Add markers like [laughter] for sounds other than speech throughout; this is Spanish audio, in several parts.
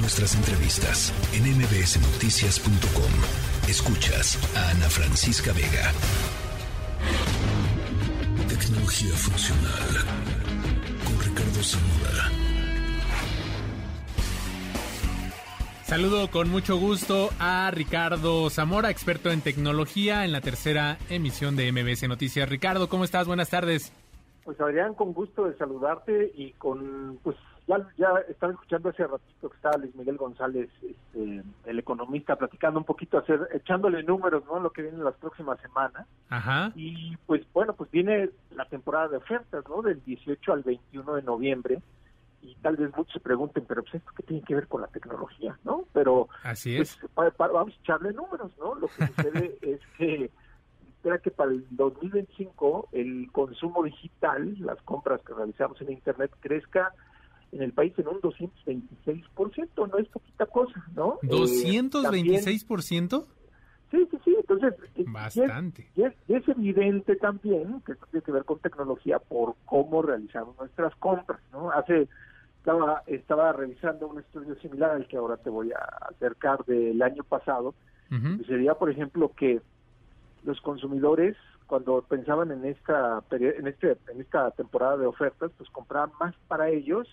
Nuestras entrevistas en mbsnoticias.com. Escuchas a Ana Francisca Vega. Tecnología funcional con Ricardo Zamora. Saludo con mucho gusto a Ricardo Zamora, experto en tecnología, en la tercera emisión de MBS Noticias. Ricardo, ¿cómo estás? Buenas tardes. Pues Adrián, con gusto de saludarte y con, pues ya, ya estaba escuchando hace ratito que estaba Luis Miguel González, este, el economista, platicando un poquito, hacer, echándole números, ¿no? Lo que viene en las próximas semanas. Ajá. Y pues bueno, pues viene la temporada de ofertas, ¿no? Del 18 al 21 de noviembre. Y tal vez muchos se pregunten, pero pues esto qué tiene que ver con la tecnología, ¿no? Pero Así pues, es. vamos a echarle números, ¿no? Lo que sucede [laughs] es que espera que para el 2025 el consumo digital, las compras que realizamos en Internet, crezca en el país en un 226%, no es poquita cosa, ¿no? Eh, también- ¿226%? Sí, sí, sí, entonces... es- Bastante. Y es, y es evidente también que esto tiene que ver con tecnología por cómo realizamos nuestras compras, ¿no? Hace... Estaba, estaba revisando un estudio similar al que ahora te voy a acercar del año pasado, Ujú. y sería, por ejemplo, que los consumidores cuando pensaban en esta en este en esta temporada de ofertas, pues compraban más para ellos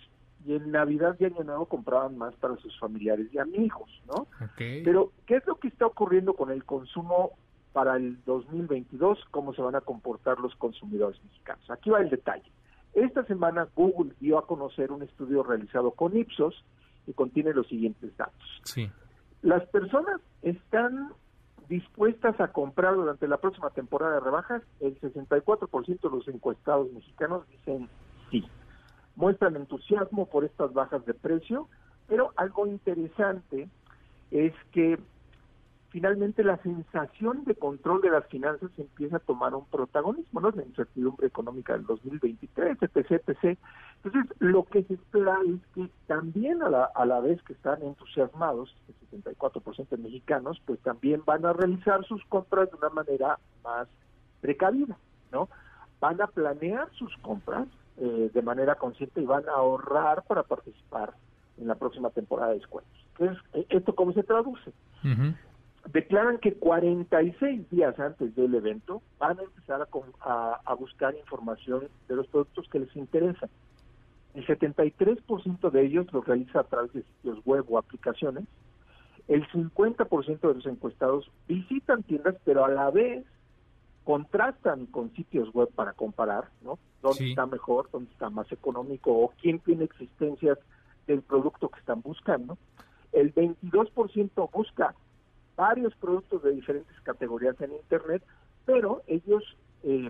y en Navidad y Año Nuevo compraban más para sus familiares y amigos, ¿no? Ok. Pero ¿qué es lo que está ocurriendo con el consumo para el 2022? ¿Cómo se van a comportar los consumidores mexicanos? Aquí va el detalle. Esta semana Google dio a conocer un estudio realizado con Ipsos y contiene los siguientes datos Sí. las personas están dispuestas a comprar durante la próxima temporada de rebajas, el 64% de los encuestados mexicanos dicen sí. Muestran entusiasmo por estas bajas de precio, pero algo interesante es que finalmente la sensación de control de las finanzas empieza a tomar un protagonismo, ¿no? La incertidumbre económica del 2023, etc., etc. Entonces, lo que se espera es que también a la, a la vez que están entusiasmados, el 74% de mexicanos, pues también van a realizar sus compras de una manera más precavida, ¿no? Van a planear sus compras eh, de manera consciente y van a ahorrar para participar en la próxima temporada de descuentos. Entonces, eh, ¿esto cómo se traduce? Ujú. declaran que 46 días antes del evento van a empezar a, con- a- a buscar información de los productos que les interesan. El 73% de ellos lo realiza a través de sitios web o aplicaciones. El 50% de los encuestados visitan tiendas, pero a la vez contrastan con sitios web para comparar, ¿no? Dónde Sí. está mejor, dónde está más económico o quién tiene existencias del producto que están buscando. El 22% busca varios productos de diferentes categorías en Internet, pero ellos eh,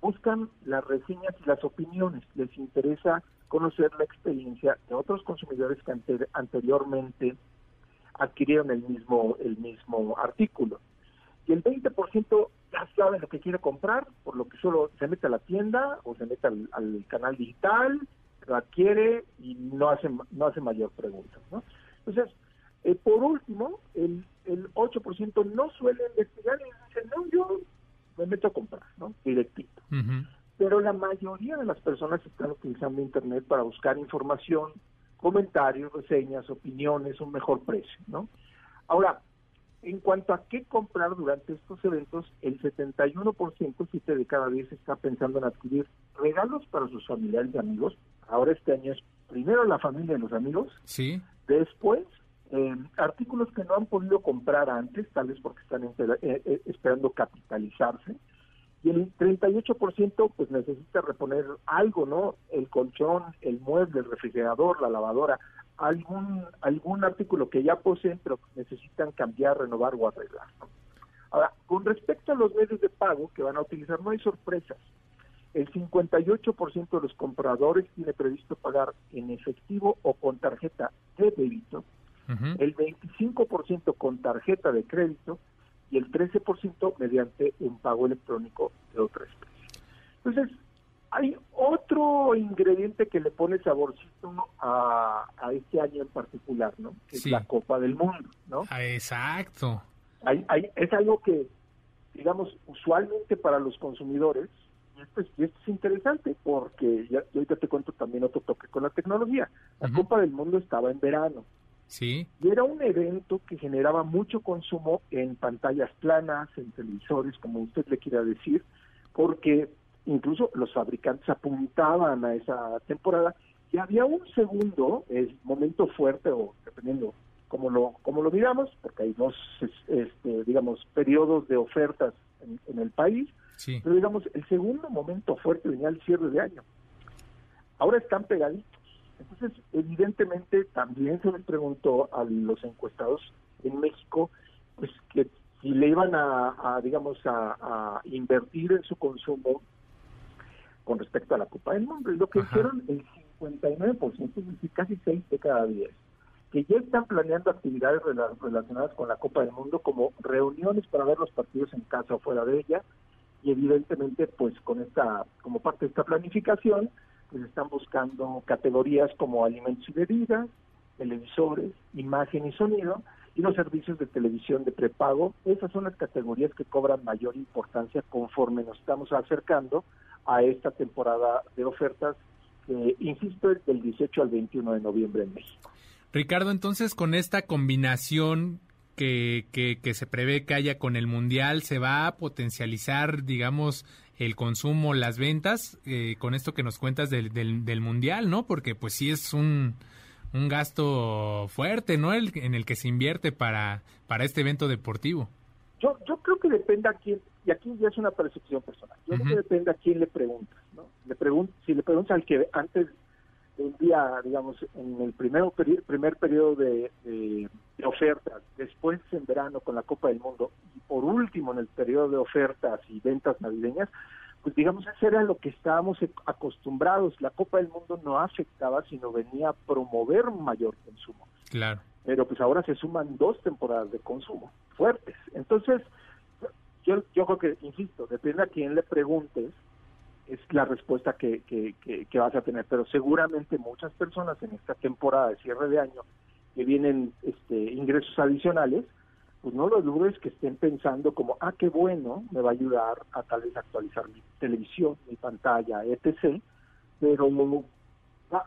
buscan las reseñas y las opiniones. Les interesa conocer la experiencia de otros consumidores que ante- anteriormente adquirieron el mismo el mismo artículo. Y el 20% ya sabe lo que quiere comprar, por lo que solo se mete a la tienda o se mete al, al canal digital, lo adquiere y no hace no hace mayor pregunta. ¿no? Entonces, eh, por último, el, el 8% no suele investigar y dice, no, yo me meto a comprar, ¿no? Directito. Ujú. Pero la mayoría de las personas están utilizando Internet para buscar información, comentarios, reseñas, opiniones, un mejor precio, ¿no? Ahora, en cuanto a qué comprar durante estos eventos, el 71%, 7 de cada 10, está pensando en adquirir regalos para sus familiares y amigos. Ahora este año es primero la familia y los amigos, Sí. Después, eh, artículos que no han podido comprar antes, tal vez porque están eh, eh, esperando capitalizarse. Y el 38% pues necesita reponer algo, ¿no? El colchón, el mueble, el refrigerador, la lavadora, algún algún artículo que ya poseen pero que necesitan cambiar, renovar o arreglar. Ahora, con respecto a los medios de pago que van a utilizar, no hay sorpresas. El 58% de los compradores tiene previsto pagar en efectivo o con tarjeta de débito, Ujú. el 25% con tarjeta de crédito y el 13% mediante un pago electrónico de otra especie. Entonces, hay otro ingrediente que le pone saborcito a, a este año en particular, ¿no? Que Sí. es la Copa del Mundo, ¿no? Ah, Exacto. Hay- hay- es algo que, digamos, usualmente para los consumidores, y esto es, y esto es interesante porque ya ahorita te cuento también otro toque con la tecnología. La. Copa del Mundo estaba en verano, Sí. Y era un evento que generaba mucho consumo en pantallas planas, en televisores, como usted le quiera decir, porque incluso los fabricantes apuntaban a esa temporada y había un segundo momento fuerte o dependiendo como lo como lo miramos porque hay dos este, digamos periodos de ofertas en, el país pero digamos el segundo momento fuerte venía el cierre de año. Ahora están pegaditos. Entonces evidentemente también se les preguntó a los encuestados en México pues que si le iban a, digamos a invertir en su consumo con respecto a la Copa del Mundo. Y lo que hicieron el 59%, es decir, casi 6 de cada 10, que ya están planeando actividades relacionadas con la Copa del Mundo, como reuniones para ver los partidos en casa o fuera de ella, y evidentemente, pues con esta, como parte de esta planificación, pues están buscando categorías como alimentos y bebidas, televisores, imagen y sonido, y los servicios de televisión de prepago. Esas son las categorías que cobran mayor importancia conforme nos estamos acercando a esta temporada de ofertas que, insisto, del 18 al 21 de noviembre en México. Ricardo, entonces con esta combinación que, que, se prevé que haya con el Mundial, ¿se va a potencializar, digamos, el consumo, las ventas, eh, con esto que nos cuentas del, del, Mundial, ¿no? Porque pues sí es un, un gasto fuerte, ¿no? El, en el que se invierte para, para este evento deportivo. Yo, yo creo que depende a quién, y aquí ya es una percepción personal, yo creo que depende a quién le preguntas, ¿no? Le pregun si le preguntas al que antes del día, digamos, en el primer, primer periodo de, de, ofertas, después en verano con la Copa del Mundo, y por último en el periodo de ofertas y ventas navideñas, pues digamos, eso era lo que estábamos acostumbrados. La Copa del Mundo no afectaba, sino venía a promover mayor consumo. Claro. Pero pues ahora se suman dos temporadas de consumo fuertes. Entonces, yo, yo creo que, insisto, depende a quién le preguntes, es la respuesta que, que, que, vas a tener. Pero seguramente muchas personas en esta temporada de cierre de año que vienen este, ingresos adicionales, pues no lo dudes que estén pensando como, ah, qué bueno, me va a ayudar a tal vez actualizar mi televisión, mi pantalla, etc. Pero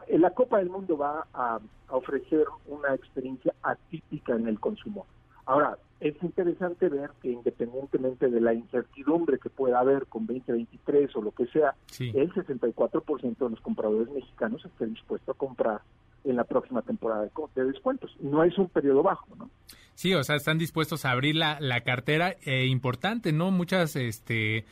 la Copa del Mundo va a ofrecer una experiencia atípica en el consumo. Ahora, es interesante ver que independientemente de la incertidumbre que pueda haber con 2023 o lo que sea, el 64% de los compradores mexicanos estén dispuestos a comprar en la próxima temporada de, descuentos. No es un periodo bajo, ¿no? Sí, o sea, están dispuestos a abrir la, la cartera. Eh, importante, ¿no? Muchas este,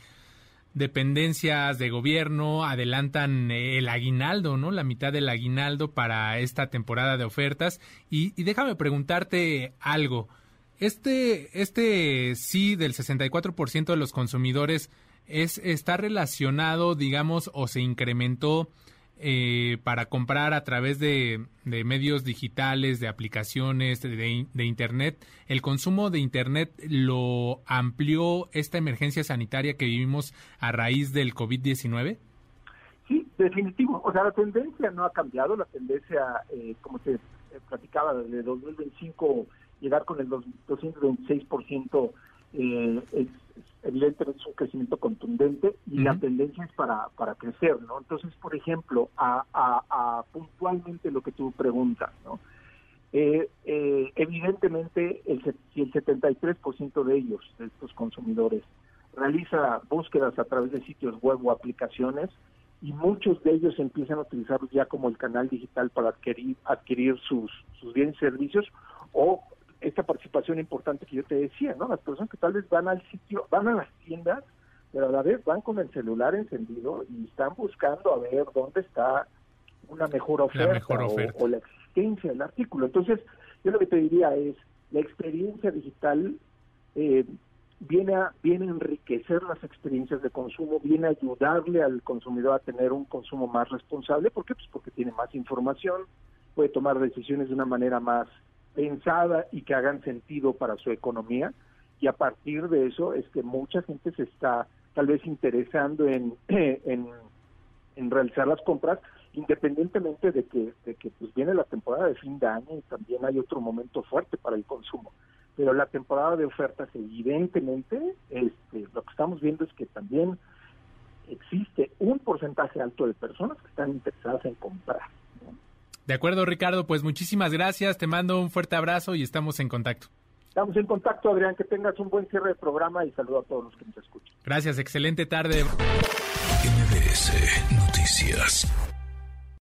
dependencias de gobierno adelantan el aguinaldo, ¿no? La mitad del aguinaldo para esta temporada de ofertas. Y, y déjame preguntarte algo. Este, este sí del 64% de los consumidores es, está relacionado, digamos, o se incrementó eh, para comprar a través de, medios digitales, de aplicaciones, de, Internet. ¿El consumo de Internet lo amplió esta emergencia sanitaria que vivimos a raíz del COVID-19? Sí, definitivo. O sea, la tendencia no ha cambiado. La tendencia, eh, como te platicaba, desde 2025 llegar con el 226% eh, es, evidentemente es un crecimiento contundente y la tendencia es para, para crecer, ¿no? Entonces, por ejemplo, a, a, puntualmente lo que tú preguntas, ¿no? Eh, eh, evidentemente, el, si el 73% de ellos, de estos consumidores, realiza búsquedas a través de sitios web o aplicaciones, y muchos de ellos empiezan a utilizarlos ya como el canal digital para adquirir, adquirir sus, sus bienes y servicios o esta participación importante que yo te decía, ¿no? Las personas que tal vez van al sitio, van a las tiendas, pero a la vez van con el celular encendido y están buscando a ver dónde está una mejor oferta, O, la existencia del artículo. Entonces, yo lo que te diría es, la experiencia digital eh, viene, a, viene a enriquecer las experiencias de consumo, viene a ayudarle al consumidor a tener un consumo más responsable. ¿Por qué? Pues porque tiene más información, puede tomar decisiones de una manera más pensada y que hagan sentido para su economía. Y a partir de eso es que mucha gente se está tal vez interesando [clears throat] en, en, realizar las compras independientemente de que, de que pues viene la temporada de fin de año y también hay otro momento fuerte para el consumo. Pero la temporada de ofertas evidentemente este, lo que estamos viendo es que también existe un porcentaje alto de personas que están interesadas en comprar De acuerdo, Ricardo, pues muchísimas gracias, te mando un fuerte abrazo y estamos en contacto. Estamos en contacto, Adrián, que tengas un buen cierre de programa y saludo a todos los que nos escuchan. Gracias, excelente tarde. MBS Noticias.